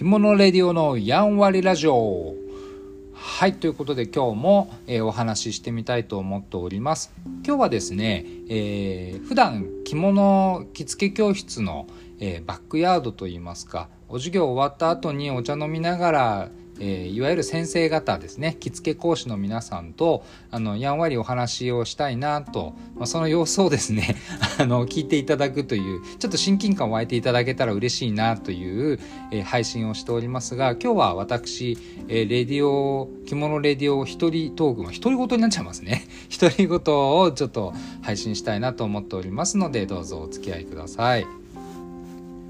着物レディオのやんわりラジオ。はいということで今日も、えー、お話ししてみたいと思っております。今日はですね、えー、普段着物着付け教室の、えー、バックヤードといいますかお授業終わった後にお茶飲みながらえー、いわゆる先生方ですね着付け講師の皆さんとあのやんわりお話をしたいなと、まあ、その様子をですね あの聞いていただくというちょっと親近感を湧いていただけたら嬉しいなという、えー、配信をしておりますが今日は私、えー、レディオ着物レディオ一人トークの独り言になっちゃいますね。独り言をちょっと配信したいなと思っておりますのでどうぞお付き合いください。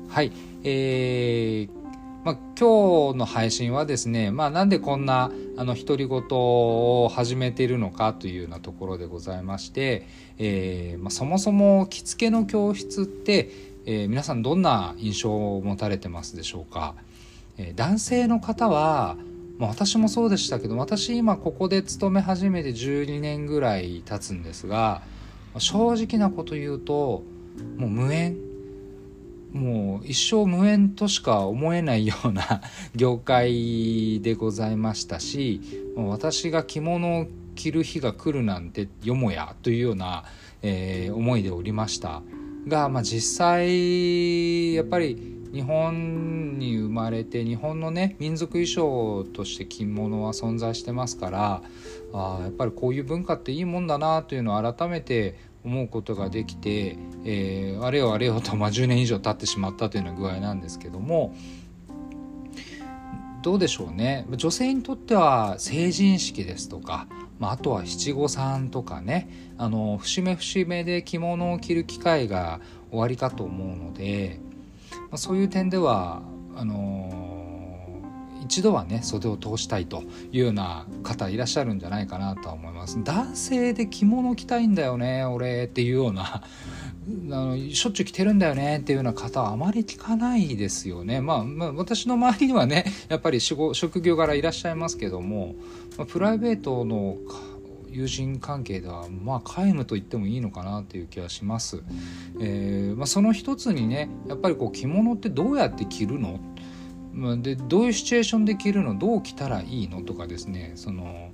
はいえーまあ、今日の配信はですね、まあ、なんでこんなあの独り言を始めているのかというようなところでございまして、えーまあ、そもそも着付けの教室って、えー、皆さんどんな印象を持たれてますでしょうか、えー、男性の方は、まあ、私もそうでしたけど私今ここで勤め始めて12年ぐらい経つんですが正直なこと言うともう無縁。もう一生無縁としか思えないような 業界でございましたし私が着物を着る日が来るなんてよもやというような、えー、思いでおりました。が、まあ、実際やっぱり日本に生まれて日本のね民族衣装として着物は存在してますからあやっぱりこういう文化っていいもんだなというのを改めて思うことができて、えー、あれよあれよと、まあ、10年以上経ってしまったというような具合なんですけどもどうでしょうね。女性にとっては成人式ですとか、まあ、あとは七五三とかねあの節目節目で着物を着る機会が終わりかと思うので、まあ、そういう点ではあの一度はね袖を通したいというような方いらっしゃるんじゃないかなとは思います。男性で着物着たいんだよね俺っていうような あのしょっちゅう着てるんだよねっていうような方はあまり聞かないですよね、まあ、まあ私の周りにはね やっぱり職業柄いらっしゃいますけども、まあ、プライベートの友人関係ではまあ皆無と言ってもいいのかなという気はします、えーまあ、その一つにねやっぱりこう着物ってどうやって着るのでどういうシチュエーションで着るのどう着たらいいのとかですねその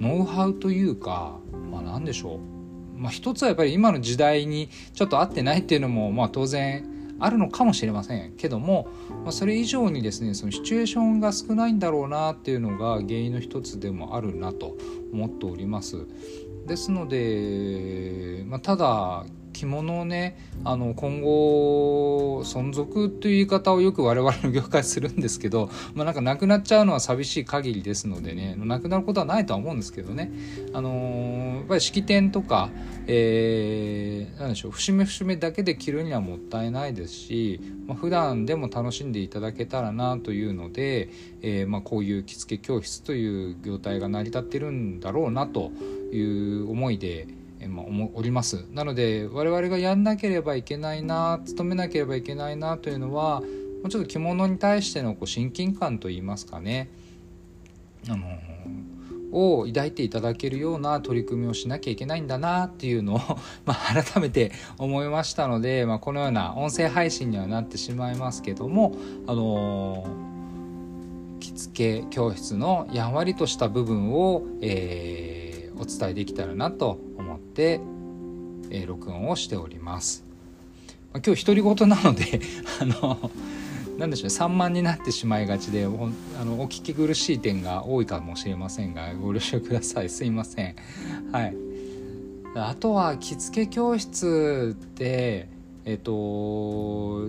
ノウハウというか、まあ、何でしょう、まあ、一つはやっぱり今の時代にちょっと合ってないっていうのも、まあ、当然あるのかもしれません。けども、まあ、それ以上にですねそのシチュエーションが少ないんだろうなっていうのが原因の一つでもあるなと思っております。ですので、まあ、ただ着物をねあの今後存続という言い方をよく我々の業界するんですけど、まあ、なんかなくなっちゃうのは寂しい限りですのでねなくなることはないとは思うんですけどね。あのー、やっぱり式典とか、えー、なんでしょう節目節目だけで着るにはもったいないですし、まあ、普段でも楽しんでいただけたらなというので、えー、まあ、こういう着付け教室という業態が成り立ってるんだろうなという思いでまあ、おります。なので我々がやんなければいけないな努めなければいけないなというのはもうちょっと着物に対してのこう親近感といいますかね。あのを抱いていただけるような取り組みをしなきゃいけないんだなっていうのを まあ、改めて思いましたので、まあ、このような音声配信にはなってしまいますけどもあの着付け教室のやんわりとした部分を、えー、お伝えできたらなと思って、えー、録音をしております。まあ、今日独り言なので あの何でしょう散漫になってしまいがちであのお聞き苦しい点が多いかもしれませんがご了承くださいすいません。はいあとは着付け教室ってえっと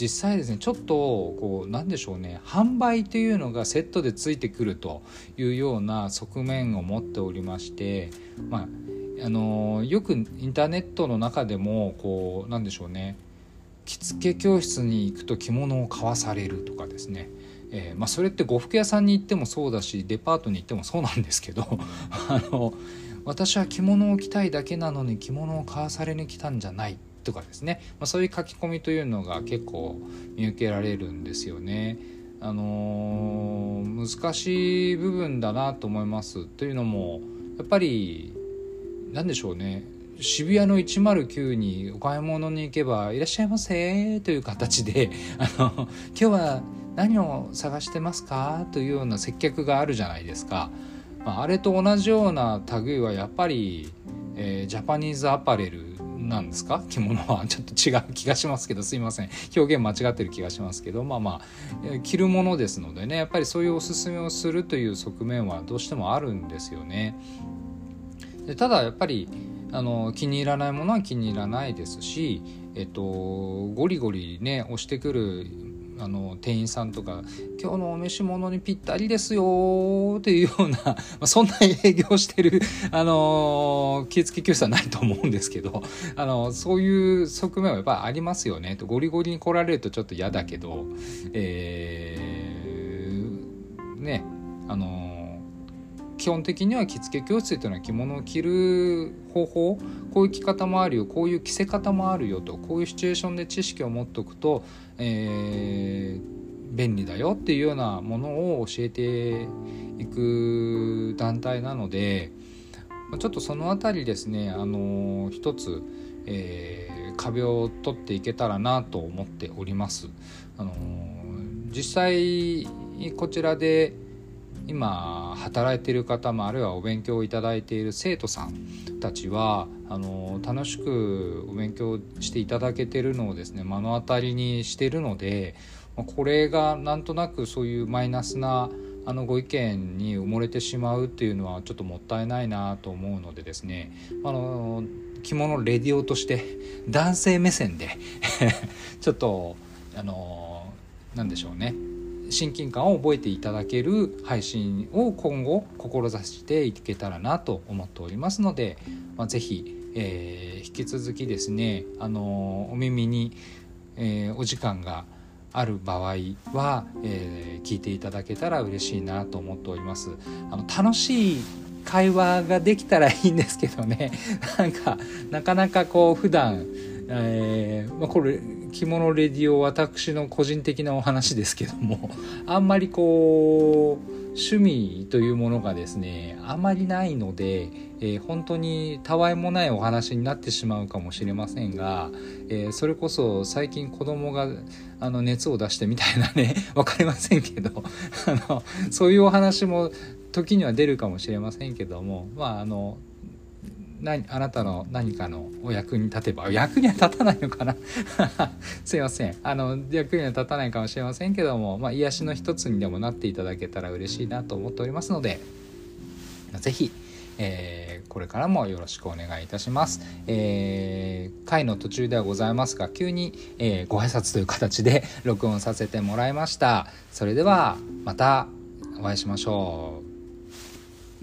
実際ですねちょっとこうなんでしょうね販売というのがセットでついてくるというような側面を持っておりましてまああのよくインターネットの中でもこうなんでしょうね着付け教室に行くと着物を買わされるとかですね、えー、まあ、それって呉服屋さんに行ってもそうだしデパートに行ってもそうなんですけど あの私は着物を着たいだけなのに着物を買わされに来たんじゃない。とかですね、まあ、そういう書き込みというのが結構見受けられるんですよね。あのー、難しい部分だなと思いますというのもやっぱり何でしょうね渋谷の109にお買い物に行けば「いらっしゃいませ」という形で あの今日は何を探してますかというような接客があるじゃないですか。まあ、あれと同じような類はやっぱり、えー、ジャパニーズアパレルなんですか？着物は。ちょっと違う気がしますけど。すいません。表現間違ってる気がしますけど。まあまあ着るものですのでね。やっぱりそういうおすすめをするという側面はどうしてもあるんですよね。でただやっぱりあの気に入らないものは気に入らないですし、えっと、ゴリゴリね押してくるあの店員さんとか「今日のお召し物にぴったりですよ」っていうような、まあ、そんな営業してる、あの気付き教室はないと思うんですけど、あのそういう側面はやっぱありますよねと。ゴリゴリに来られるとちょっと嫌だけど、えー、ねあの基本的には着付け教室というのは着物を着る方法こういう着方もあるよこういう着せ方もあるよとこういうシチュエーションで知識を持っておくと、えー、便利だよっていうようなものを教えていく団体なのでちょっとその辺りですねあの一つ、えー、壁を取っていけたらなと思っております。あの実際こちらで今働いている方もあるいはお勉強をいただいている生徒さんたちはあの楽しくお勉強していただけてるのをですね目の当たりにしてるのでこれがなんとなくそういうマイナスなあのご意見に埋もれてしまうっていうのはちょっともったいないなと思うのでですねあの着物レディオとして男性目線で ちょっとあのなんでしょうね。親近感を覚えていただける配信を今後志していけたらなと思っておりますので、まあ、ぜひ、えー、引き続きですね、あのお耳に、えー、お時間がある場合は、えー、聞いていただけたら嬉しいなと思っております。あの楽しい会話ができたらいいんですけどね なんかなかなかこう普段えーまあ、これ着物レディオ私の個人的なお話ですけども あんまりこう趣味というものがですねあまりないので、えー、本当にたわいもないお話になってしまうかもしれませんが、えー、それこそ最近子供があの熱を出してみたいなね 分かりませんけどあのそういうお話も時には出るかもしれませんけどもまああの何あなたの何かのお役に立てば役には立たないのかな？すいませんあの役には立たないかもしれませんけども、まあ、癒しの一つにでもなっていただけたら嬉しいなと思っておりますので是非えー、これからもよろしくお願いいたします。えー、回の途中ではございますが、急に、えー、ご挨拶という形で 録音させてもらいました。それでは、またお会いしましょ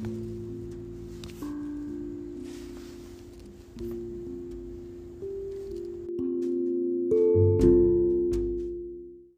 う。